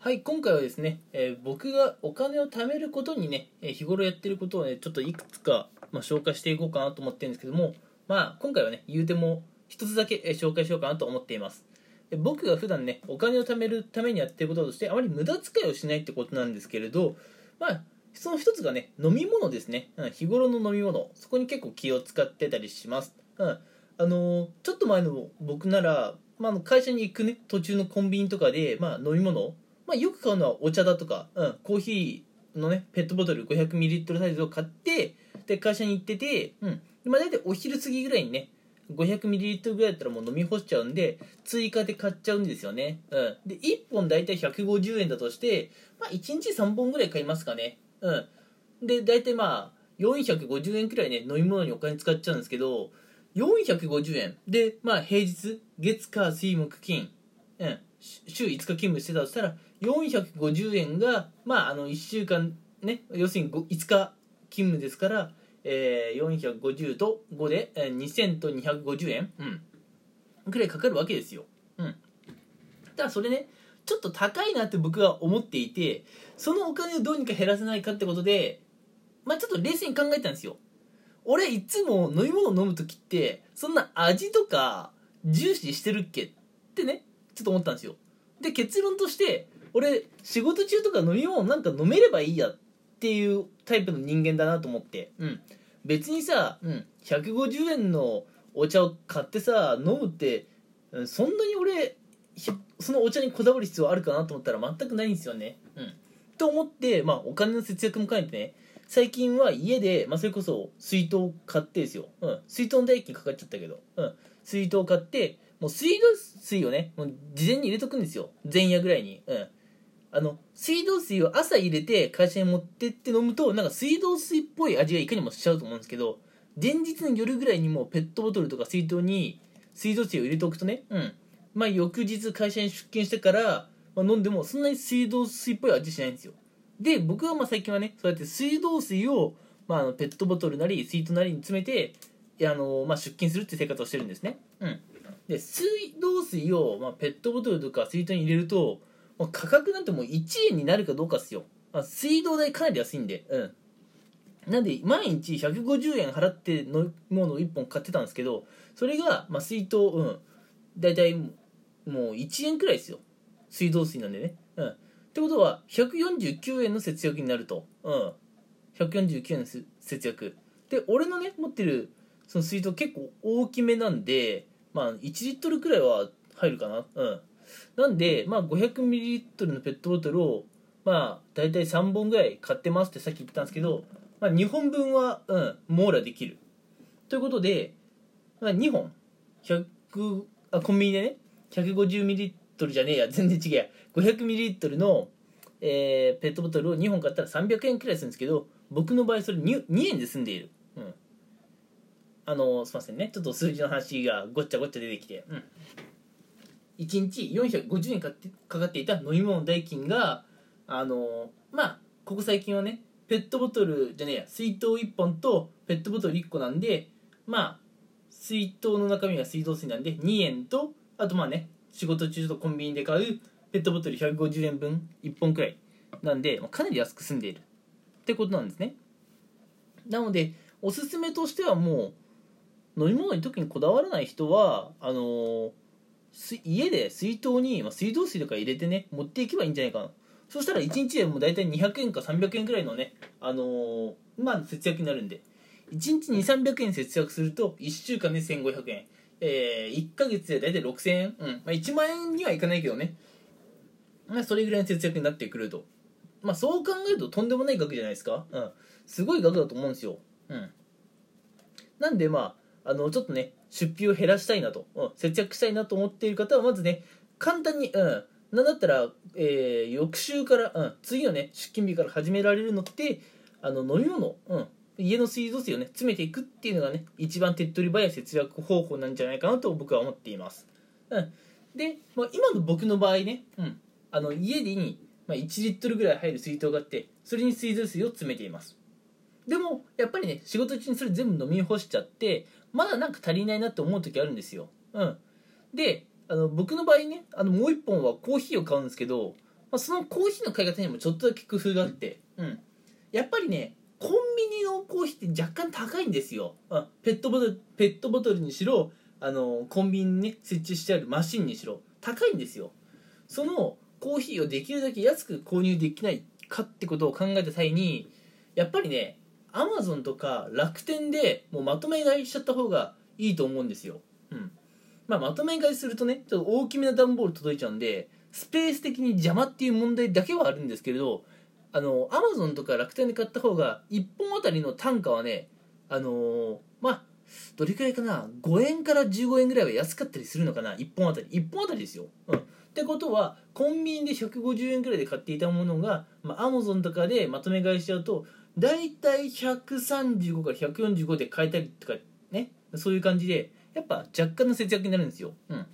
はい今回はですね、えー僕がお金を貯めることにね、えー日頃やってることをねちょっといくつか、まあ、紹介していこうかなと思ってるんですけどもまあ今回はね言うても一つだけ、えー紹介しようかなと思っています。で僕が普段ねお金を貯めるためにやってることとしてあまり無駄遣いをしないってことなんですけれどまあその一つがね飲み物ですね、うん、日頃の飲み物。そこに結構気を使ってたりします、うん、あのーちょっと前の僕なら、まあ、会社に行くね途中のコンビニとかで、まあ、飲み物まあ、よく買うのはお茶だとか、うん、コーヒーのねペットボトル 500ml サイズを買ってで会社に行ってて、うん。まあ、大体お昼過ぎぐらいにね 500ml ぐらいだったらもう飲み干しちゃうんで追加で買っちゃうんですよね、うん、で1本大体150円だとして、まあ、1日3本ぐらい買いますかね。うん。で大体まあ450円くらいね飲み物にお金使っちゃうんですけど450円。でまあ平日月火水木金。うん。週5日勤務してたとしたら450円がまああの1週間ね要するにご5日勤務ですから、えー、450と5で、えー、2000と250円うん。くらいかかるわけですよ。うん。ただそれねちょっと高いなって僕は思っていてそのお金をどうにか減らせないかってことでまあちょっと冷静に考えたんですよ。俺いつも飲み物飲む時ってそんな味とか重視してるっけってねちょっと思ったんですよ。で結論として俺仕事中とか飲み物なんか飲めればいいやっていうタイプの人間だなと思って。うん。別にさ、うん、150円のお茶を買ってさ飲むってうんそんなに俺ひそのお茶にこだわる必要あるかなと思ったら全くないんですよね。うん。と思ってまあお金の節約も兼ねてね最近は家で、まあ、それこそ水筒を買ってですよ、うん、水筒の代金かかっちゃったけど、うん、水筒を買ってもう水道水をねもう事前に入れとくんですよ。前夜ぐらいに、うん、あの水道水を朝入れて会社に持ってって飲むとなんか水道水っぽい味がいかにもしちゃうと思うんですけど前日の夜ぐらいにもペットボトルとか水筒に水道水を入れておくとね、うん。まあ、翌日会社に出勤してから、まあ、飲んでもそんなに水道水っぽい味しないんですよ。で僕はまあ最近はねそうやって水道水を、まあ、あのペットボトルなり水筒なりに詰めてあの、まあ、出勤するって生活をしてるんですね。うん。で水道水を、まあ、ペットボトルとか水筒に入れると、まあ、価格なんてもう1円になるかどうかっすよ、あ、水道代かなり安いんで。うん。なんで毎日150円払って飲み物を1本買ってたんですけどそれが、まあ、水筒うん。大体もう1円くらいですよ。水道水なんでね。うん。ってことは149円の節約になると。うん。149円の節約。で俺のね持ってるその水筒結構大きめなんでまあ1リットルくらいは入るかな。うん。なんでまあ500ミリリットルのペットボトルをまあ大体3本ぐらい買ってますってさっき言ったんですけど、まあ、2本分はうん網羅できる。ということで、まあ、2本100あコンビニでね150ミリリットルじゃねえや全然違うや。500ミリリットルの、えーペットボトルを2本買ったら300円くらいするんですけど僕の場合それ 2, 2円で済んでいる。うん。あのすいませんね。ちょっと数字の話がごっちゃごっちゃ出てきて。うん。1日450円かかっていた飲み物代金があのまあここ最近はねペットボトルじゃねえや水筒1本とペットボトル1個なんでまあ水筒の中身が水道水なんで2円とあとまあね仕事中とコンビニで買うペットボトル150円分1本くらいなんで、まあかなり安く済んでいる。ってことなんですね。なのでおすすめとしてはもう飲み物に特にこだわらない人はあのー家で水筒に、まあ、水道水とか入れてね持っていけばいいんじゃないかな。そしたら1日でも大体200円か300円くらいのねあのーまあ節約になるんで。1日2300円節約すると1週間で1500円。えー、1ヶ月で大体6000円、うん。まあ、1万円にはいかないけどね、まあ、それぐらいの節約になってくると。まあそう考えるととんでもない額じゃないですか。うん。すごい額だと思うんですよ。うん。なんでまああのちょっとね出費を減らしたいなと、うん、節約したいなと思っている方はまずね簡単にうん。なんだったら、えー翌週から、うん、次のね出勤日から始められるのってあの飲み物、うん、家の水道水をね詰めていくっていうのがね一番手っ取り早い節約方法なんじゃないかなと僕は思っています、うん、で、まあ、今の僕の場合ね、うん、あの家に、まあ、1リットルぐらい入る水筒があってそれに水道水を詰めています。でもやっぱりね仕事中にそれ全部飲み干しちゃってまだなんか足りないなって思う時あるんですよ。うん。であの僕の場合ねあのもう一本はコーヒーを買うんですけどまあ、そのコーヒーの買い方にもちょっとだけ工夫があって、うん、やっぱりねコンビニのコーヒーって若干高いんですよ、うん。ペットボトルペットボトルにしろあのコンビニにね設置してあるマシンにしろ高いんですよ。そのコーヒーをできるだけ安く購入できないかってことを考えた際にやっぱりねアマゾンとか楽天でもうまとめ買いしちゃった方がいいと思うんですよ、うん。まあ、まとめ買いするとねちょっと大きめな段ボール届いちゃうんでスペース的に邪魔っていう問題だけはあるんですけれどアマゾンとか楽天で買った方が1本あたりの単価はねあのーまあどれくらいかな？5円から15円ぐらいは安かったりするのかな？1本あたり。1本あたりですよ、うん、ってことはコンビニで150円ぐらいで買っていたものが、アマゾンとかでまとめ買いしちゃうと大体135から145で買えたりとかねそういう感じでやっぱ若干の節約になるんですよ、うん、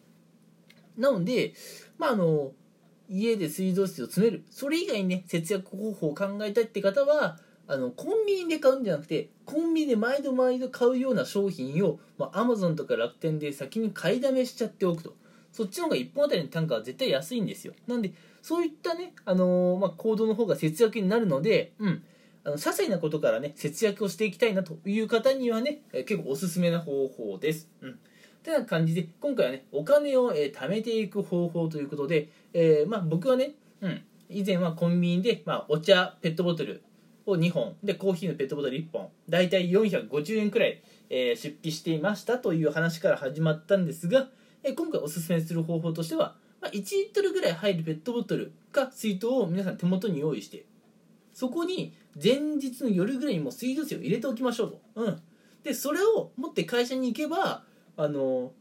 なのでまああの家で水道水を詰める。それ以外にね節約方法を考えたいって方はあのコンビニで買うんじゃなくてコンビニで毎度毎度買うような商品を、まあ、Amazon とか楽天で先に買いだめしちゃっておくと。そっちの方が1本あたりの単価は絶対安いんですよ。なんでそういったね、あのーまあ、行動の方が節約になるので、うん、あの些細なことからね節約をしていきたいなという方にはね結構おすすめな方法です。うんてな感じで今回はねお金を、えー貯めていく方法ということで、えーまあ、僕はね、うん、以前はコンビニで、まあ、お茶ペットボトルを2本でコーヒーのペットボトル1本大体450円くらい、えー出費していましたという話から始まったんですが、え今回おすすめする方法としては、まあ、1リットルぐらい入るペットボトルか水筒を皆さん手元に用意してそこに前日の夜ぐらいにもう水道水を入れておきましょうと、うん、でそれを持って会社に行けばあの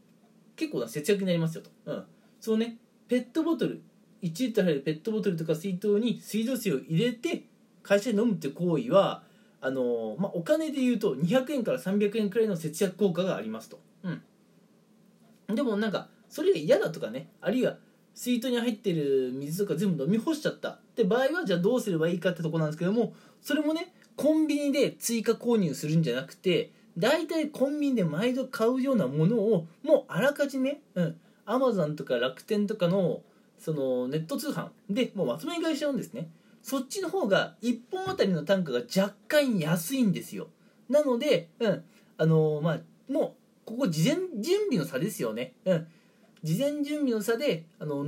結構な節約になりますよと、うん、そのね。ペットボトル1リットル入るペットボトルとか水筒に水道水を入れて会社で飲むって行為はあの、まあ、お金で言うと200円から300円くらいの節約効果がありますと、うん、でもなんかそれが嫌だとかねあるいは水筒に入ってる水とか全部飲み干しちゃったって場合はじゃあどうすればいいかってとこなんですけどもそれもねコンビニで追加購入するんじゃなくて大体コンビニで毎度買うようなものをもうあらかじめ、うん、アマゾンとか楽天とかのそのネット通販でもうまとめ買いしちゃうんですね。そっちの方が1本あたりの単価が若干安いんですよ。なので、うん、あのーまあもうここ事前準備の差ですよね、うん、事前準備の差であの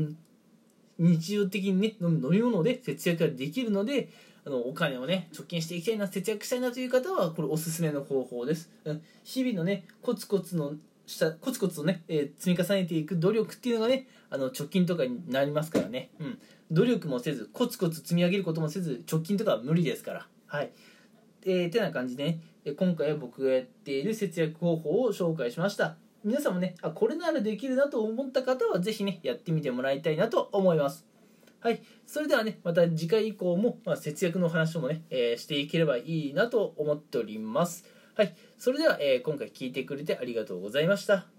日常的にね飲み物で節約ができるのであのお金をね貯金していきたいな節約したいなという方はこれおすすめの方法です、うん、日々のねコツコツのしたコツコツとね、えー積み重ねていく努力っていうのがねあの貯金とかになりますからね、うん、努力もせずコツコツ積み上げることもせず貯金とかは無理ですから。はい。えー、てな感じでね。今回は僕がやっている節約方法を紹介しました。皆さんもねあこれならできるなと思った方は是非ねやってみてもらいたいなと思います。はい。それではねまた次回以降も、まあ、節約の話もね、えーしていければいいなと思っております。はい。それでは、えー今回聞いてくれてありがとうございました。